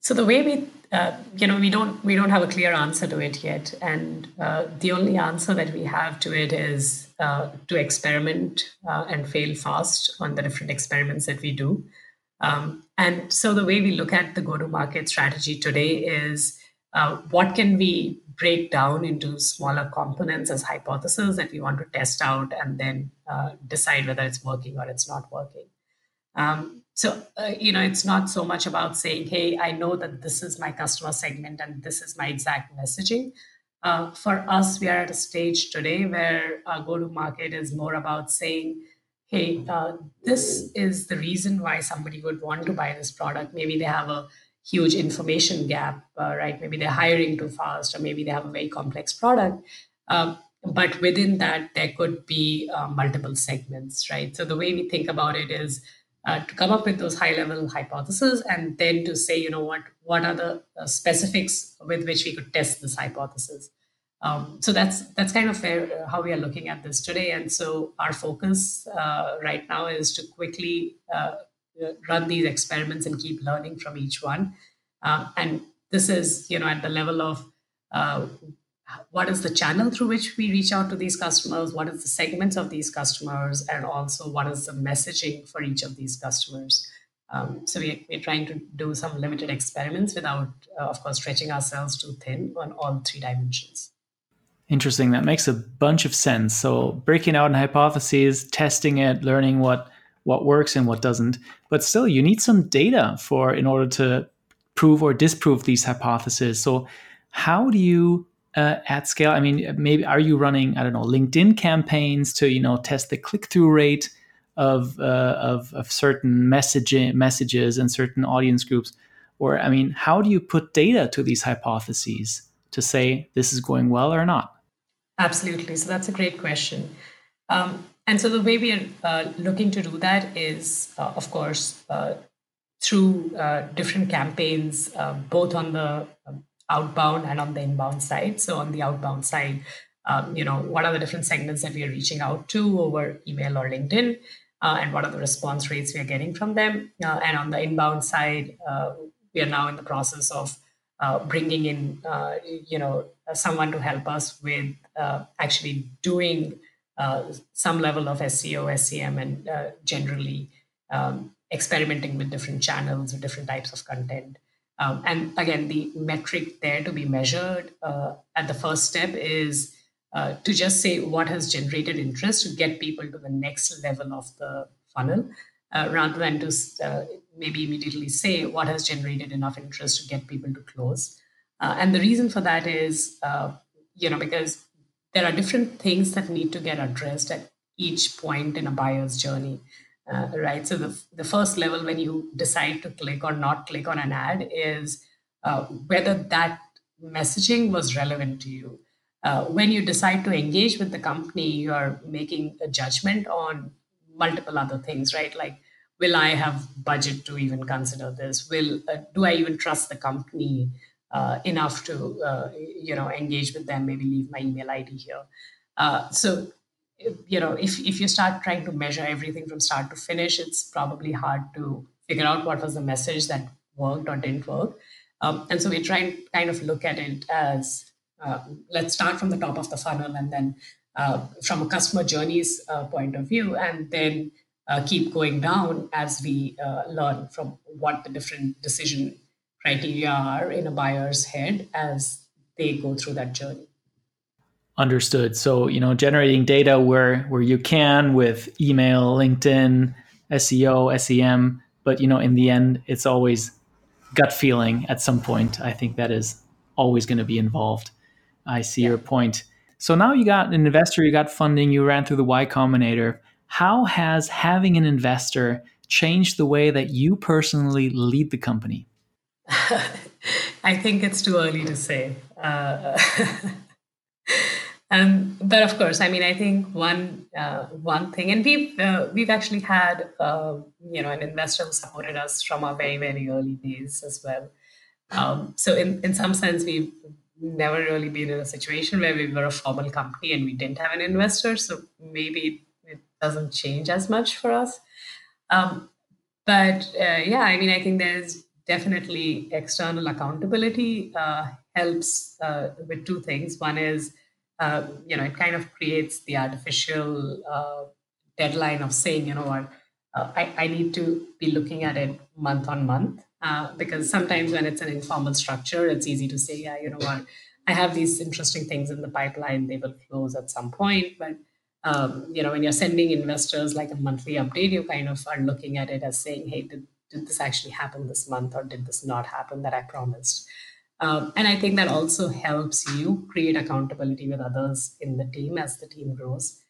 So the way we uh, you know we don't we don't have a clear answer to it yet and uh, the only answer that we have to it is uh, to experiment uh, and fail fast on the different experiments that we do Um, and so the way we look at the go-to-market strategy today is uh, what can we break down into smaller components as hypotheses that we want to test out and then uh, decide whether it's working or it's not working. Um, so, uh, you know, it's not so much about saying, hey, I know that this is my customer segment and this is my exact messaging. Uh, for us, we are at a stage today where our go to market is more about saying, hey, uh, this is the reason why somebody would want to buy this product. Maybe they have a huge information gap, uh, right? Maybe they're hiring too fast, or maybe they have a very complex product. Um, but within that, there could be uh, multiple segments, right? So the way we think about it is uh, to come up with those high level hypotheses and then to say, you know what, what are the uh, specifics with which we could test this hypothesis. Um, so that's that's kind of where, uh, how we are looking at this today. And so our focus uh, right now is to quickly uh, run these experiments and keep learning from each one. Um, and this is, you know, at the level of uh, what is the channel through which we reach out to these customers, what is the segments of these customers, and also what is the messaging for each of these customers. Um, so we, we're trying to do some limited experiments without, uh, of course, stretching ourselves too thin on all three dimensions. Interesting. That makes a bunch of sense. So breaking out in hypotheses, testing it, learning what what works and what doesn't. But still, you need some data for in order to prove or disprove these hypotheses. So how do you uh, at scale? I mean, maybe are you running I don't know LinkedIn campaigns to you know test the click through rate of, uh, of of certain messaging messages and certain audience groups? Or I mean, how do you put data to these hypotheses to say this is going well or not? Absolutely. So that's a great question. Um, and so the way we are uh, looking to do that is, uh, of course, uh, through uh, different campaigns, uh, both on the um, outbound and on the inbound side. So on the outbound side, um, you know, what are the different segments that we are reaching out to over email or LinkedIn, uh, and what are the response rates we are getting from them? and on the inbound side, we are now in the process of bringing in, you know, someone to help us with actually doing uh, some level of SEO, SEM, and uh, generally um, experimenting with different channels or different types of content. Um, and again, the metric there to be measured uh, at the first step is uh, to just say what has generated interest to get people to the next level of the funnel, uh, rather than to uh, maybe immediately say what has generated enough interest to get people to close. and the reason for that is, you know, because there are different things that need to get addressed at each point in a buyer's journey. Uh, right. So the, the first level when you decide to click or not click on an ad is uh, whether that messaging was relevant to you. Uh, when you decide to engage with the company, you are making a judgment on multiple other things, right? Like, will I have budget to even consider this? Will uh, do I even trust the company? uh, enough to uh, you know engage with them maybe leave my email id here so you know if, if you start trying to measure everything from start to finish it's probably hard to figure out what was the message that worked or didn't work um, and so we try and kind of look at it as uh, let's start from the top of the funnel and then uh, from a customer journeys uh, point of view and then keep going down as we learn from what the different decision criteria are in a buyer's head as they go through that journey. Understood. So, you know, generating data where where you can with email, LinkedIn, SEO, SEM, but you know, in the end, it's always gut feeling at some point. I think that is always going to be involved. I see yeah. your point. So now you got an investor, you got funding, you ran through the Y Combinator. How has having an investor changed the way that you personally lead the company? I think it's too early to say. Uh, um, but of course, I mean, I think one uh, one thing, and we've uh, we've actually had uh, you know an investor who supported us from our very very early days as well. Um, so in in some sense, we've never really been in a situation where we were a formal company and we didn't have an investor. So maybe it doesn't change as much for us. Um, but uh, yeah, I mean, I think there's definitely external accountability uh, helps uh, with two things. One is, uh, you know, it kind of creates the artificial uh, deadline of saying, you know what, uh, I, I need to be looking at it month on month uh, because sometimes when it's an informal structure, it's easy to say, yeah, you know what, I have these interesting things in the pipeline, they will close at some point. But um, you know, when you're sending investors like a monthly update, you kind of are looking at it as saying, hey, did, did this actually happen this month or did this not happen that I promised? Um, and I think that also helps you create accountability with others in the team as the team grows.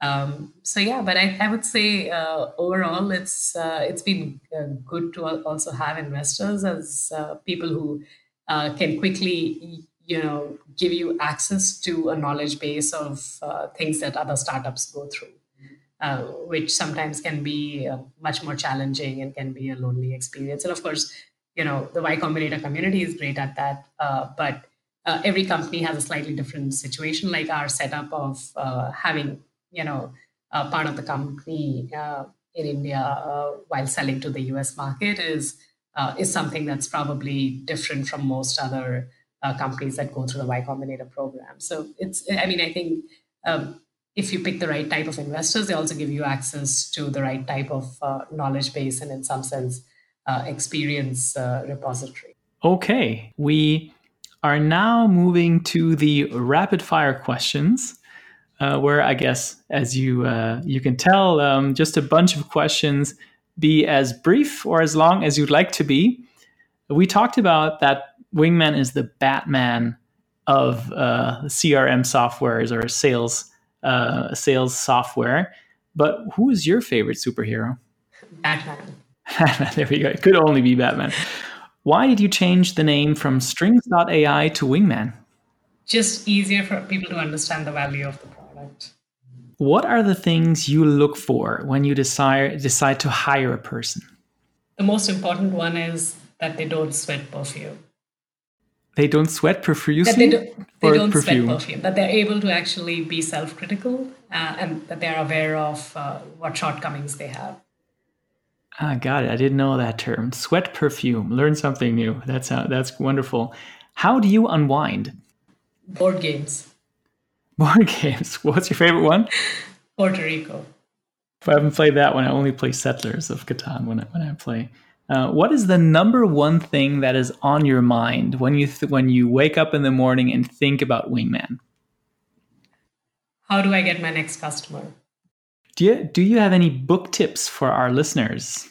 Um, so yeah, but I, I would say uh, overall it's uh, it's been uh, good to also have investors as uh, people who uh, can quickly you know give you access to a knowledge base of uh, things that other startups go through. which sometimes can be much more challenging and can be a lonely experience. And of course, you know the Y Combinator community is great at that, but every company has a slightly different situation. Like our setup of having you know, uh, part of the company uh, in India uh, while selling to the US market is uh, is something that's probably different from most other uh, companies that go through the Y Combinator program. So it's, I mean, I think um, if you pick the right type of investors, they also give you access to the right type of uh, knowledge base and, in some sense, experience repository. Okay, we are now moving to the rapid fire questions uh, where I guess, as you uh, you can tell, um, just a bunch of questions. Be as brief or as long as you'd like to be. We talked about that Wingman is the Batman of uh, CRM softwares or sales uh, sales software. But who is your favorite superhero? Batman. there we go. It could only be Batman. Why did you change the name from Strings.ai to Wingman? Just easier for people to understand the value of the product. what are the things you look for when you decide decide to hire a person? The most important one is that they don't sweat perfume. They don't sweat profusely. That they, do, they don't perfume? sweat perfume. That they're able to actually be self-critical uh, and that they're aware of uh, what shortcomings they have. I got it. I didn't know that term. Sweat perfume. Learn something new. That's how, that's wonderful. How do you unwind? Board games. Board games. What's your favorite one? Puerto Rico. If I haven't played that one, I only play Settlers of Catan when I, when I play. Uh, what is the number one thing that is on your mind when you th- when you wake up in the morning and think about Wingman? How do I get my next customer? Do you do you have any book tips for our listeners?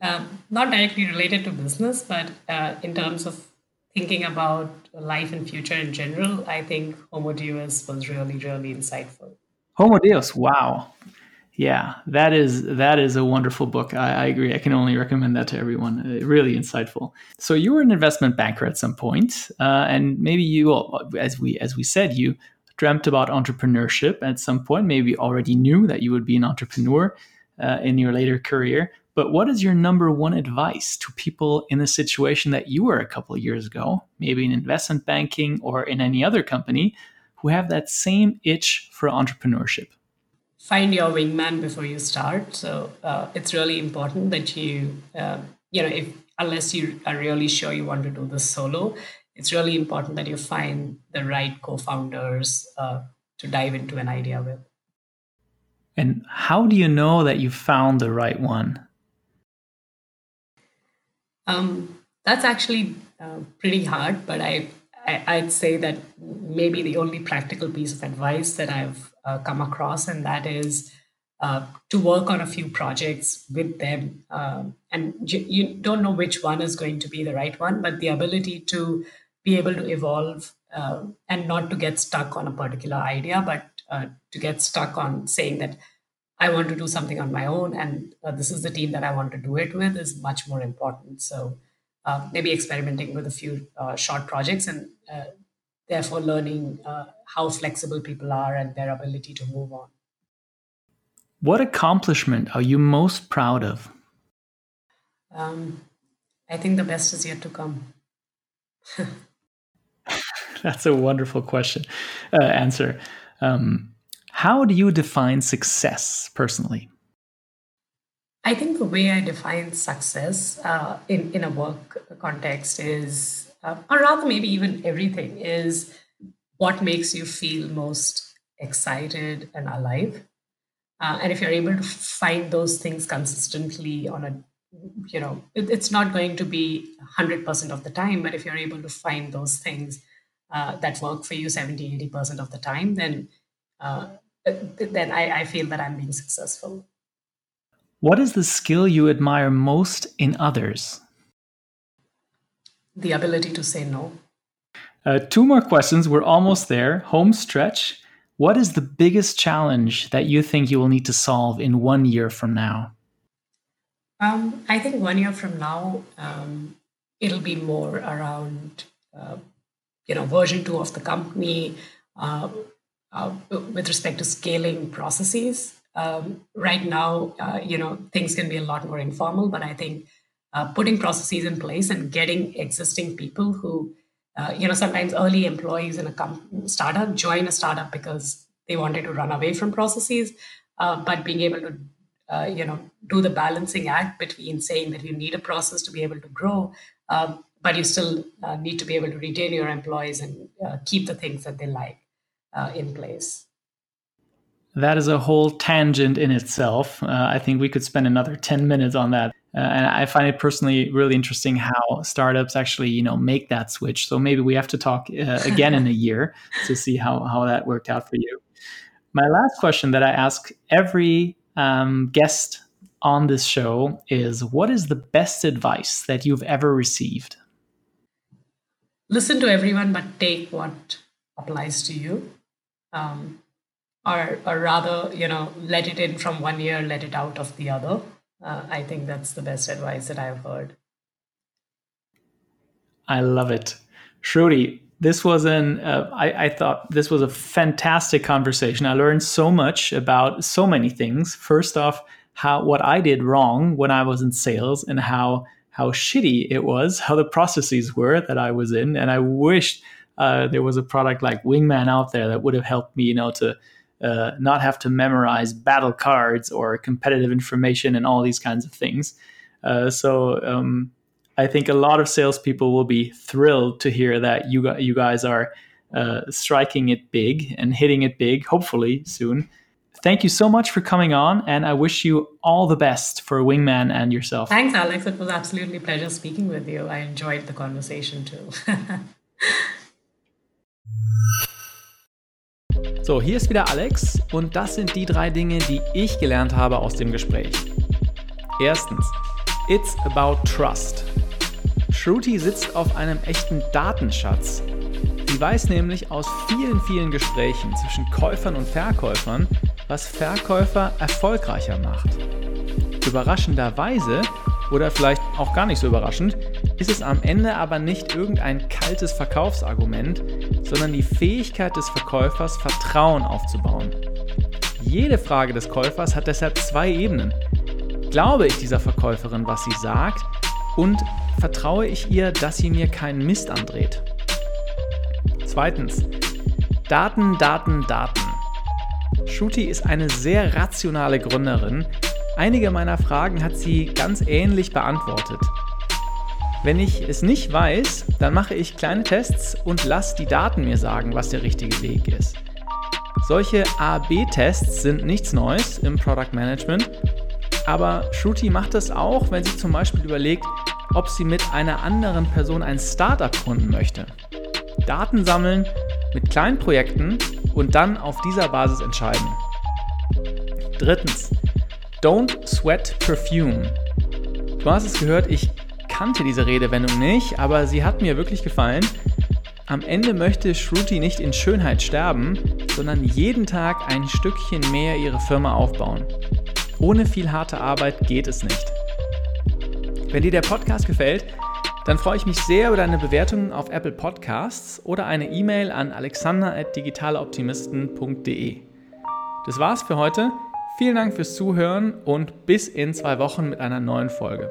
Um, not directly related to business, but uh, in terms of thinking about life and future in general, I think Homo Deus was really, really insightful. Homo Deus, wow. Yeah, that is that is a wonderful book. I, I, agree. I can only recommend that to everyone. Uh, really insightful. So you were an investment banker at some point, uh, and maybe you, as we as we said, you dreamt about entrepreneurship at some point. Maybe already knew that you would be an entrepreneur uh, in your later career. But what is your number one advice to people in the situation that you were a couple of years ago, maybe in investment banking or in any other company, who have that same itch for entrepreneurship? Find your wingman before you start. So uh, it's really important that you, uh, you know, if unless you are really sure you want to do this solo, it's really important that you find the right co-founders uh, to dive into an idea with. And how do you know that you found the right one? Um, that's actually uh, pretty hard, but I, I would say that maybe the only practical piece of advice that I've uh, come across, and that is uh, to work on a few projects with them. Um, and you, you, don't know which one is going to be the right one, but the ability to be able to evolve uh, and not to get stuck on a particular idea, but uh, to get stuck on saying that I want to do something on my own, and uh, this is the team that I want to do it with is much more important. So uh, maybe experimenting with a few uh, short projects and uh, therefore learning uh, how flexible people are and their ability to move on. What accomplishment are you most proud of? Um, I think the best is yet to come. That's a wonderful question uh, answer. Um, how do you define success personally? I think the way I define success uh, in, in a work context is, uh, or rather, maybe even everything, is what makes you feel most excited and alive. Uh, and if you're able to find those things consistently on a, you know, it, it's not going to be 100% of the time, but if you're able to find those things uh, that work for you 70, 80% of the time, then uh, then I, I feel that I'm being successful. What is the skill you admire most in others? The ability to say no. Uh, two more questions. We're almost there. Home stretch. What is the biggest challenge that you think you will need to solve in one year from now? Um, I think one year from now, um, it'll be more around, uh, you know, version two of the company uh, uh, with respect to scaling processes. Um, right now, uh, you know, things can be a lot more informal, but I think uh, putting processes in place and getting existing people who uh, you know, sometimes early employees in a com- startup join a startup because they wanted to run away from processes, uh, but being able to, you know, do the balancing act between saying that you need a process to be able to grow, um, but you still uh, need to be able to retain your employees and uh, keep the things that they like in place. That is a whole tangent in itself. I think we could spend another 10 minutes on that. Uh, and I find it personally really interesting how startups actually, you know, make that switch. So maybe we have to talk uh, again in a year to see how how that worked out for you. My last question that I ask every um, guest on this show is: What is the best advice that you've ever received? Listen to everyone, but take what applies to you. Um, or, or rather, you know, let it in from one ear, let it out of the other uh, I think that's the best advice that I've heard. I love it. Shruti, this was an, uh, I, I thought this was a fantastic conversation. I learned so much about so many things. First off, how what I did wrong when I was in sales and how how shitty it was, how the processes were that I was in, and I wished uh, there was a product like Wingman out there that would have helped me, you know, to uh, not have to memorize battle cards or competitive information and all these kinds of things. Uh, so um, I think a lot of salespeople will be thrilled to hear that you you guys are uh, striking it big and hitting it big, hopefully soon. Thank you so much for coming on, and I wish you all the best for Wingman and yourself. Thanks, Alex. It was absolutely pleasure speaking with you. I enjoyed the conversation too. So, hier ist wieder Alex und das sind die drei Dinge, die ich gelernt habe aus dem Gespräch. Erstens, it's about trust. Shruti sitzt auf einem echten Datenschatz. Sie weiß nämlich aus vielen, vielen Gesprächen zwischen Käufern und Verkäufern, was Verkäufer erfolgreicher macht. Überraschenderweise, oder vielleicht auch gar nicht so überraschend, ist es am Ende aber nicht irgendein kaltes Verkaufsargument, sondern die Fähigkeit des Verkäufers, Vertrauen aufzubauen. Jede Frage des Käufers hat deshalb zwei Ebenen. Glaube ich dieser Verkäuferin, was sie sagt, und vertraue ich ihr, dass sie mir keinen Mist andreht? Zweitens, Daten, Daten, Daten. Shruti ist eine sehr rationale Gründerin. Einige meiner Fragen hat sie ganz ähnlich beantwortet. Wenn ich es nicht weiß, dann mache ich kleine Tests und lasse die Daten mir sagen, was der richtige Weg ist. Solche A-B-Tests sind nichts Neues im Product Management, aber Shruti macht das auch, wenn sie zum Beispiel überlegt, ob sie mit einer anderen Person ein Startup gründen möchte. Daten sammeln mit kleinen Projekten und dann auf dieser Basis entscheiden. Drittens, don't sweat perfume. Du hast es gehört, ich kannte diese Redewendung nicht, aber sie hat mir wirklich gefallen. Am Ende möchte Shruti nicht in Schönheit sterben, sondern jeden Tag ein Stückchen mehr ihre Firma aufbauen. Ohne viel harte Arbeit geht es nicht. Wenn dir der Podcast gefällt, dann freue ich mich sehr über deine Bewertungen auf Apple Podcasts oder eine E-Mail an alexander.digitaloptimisten.de. Das war's für heute. Vielen Dank fürs Zuhören und bis in zwei Wochen mit einer neuen Folge.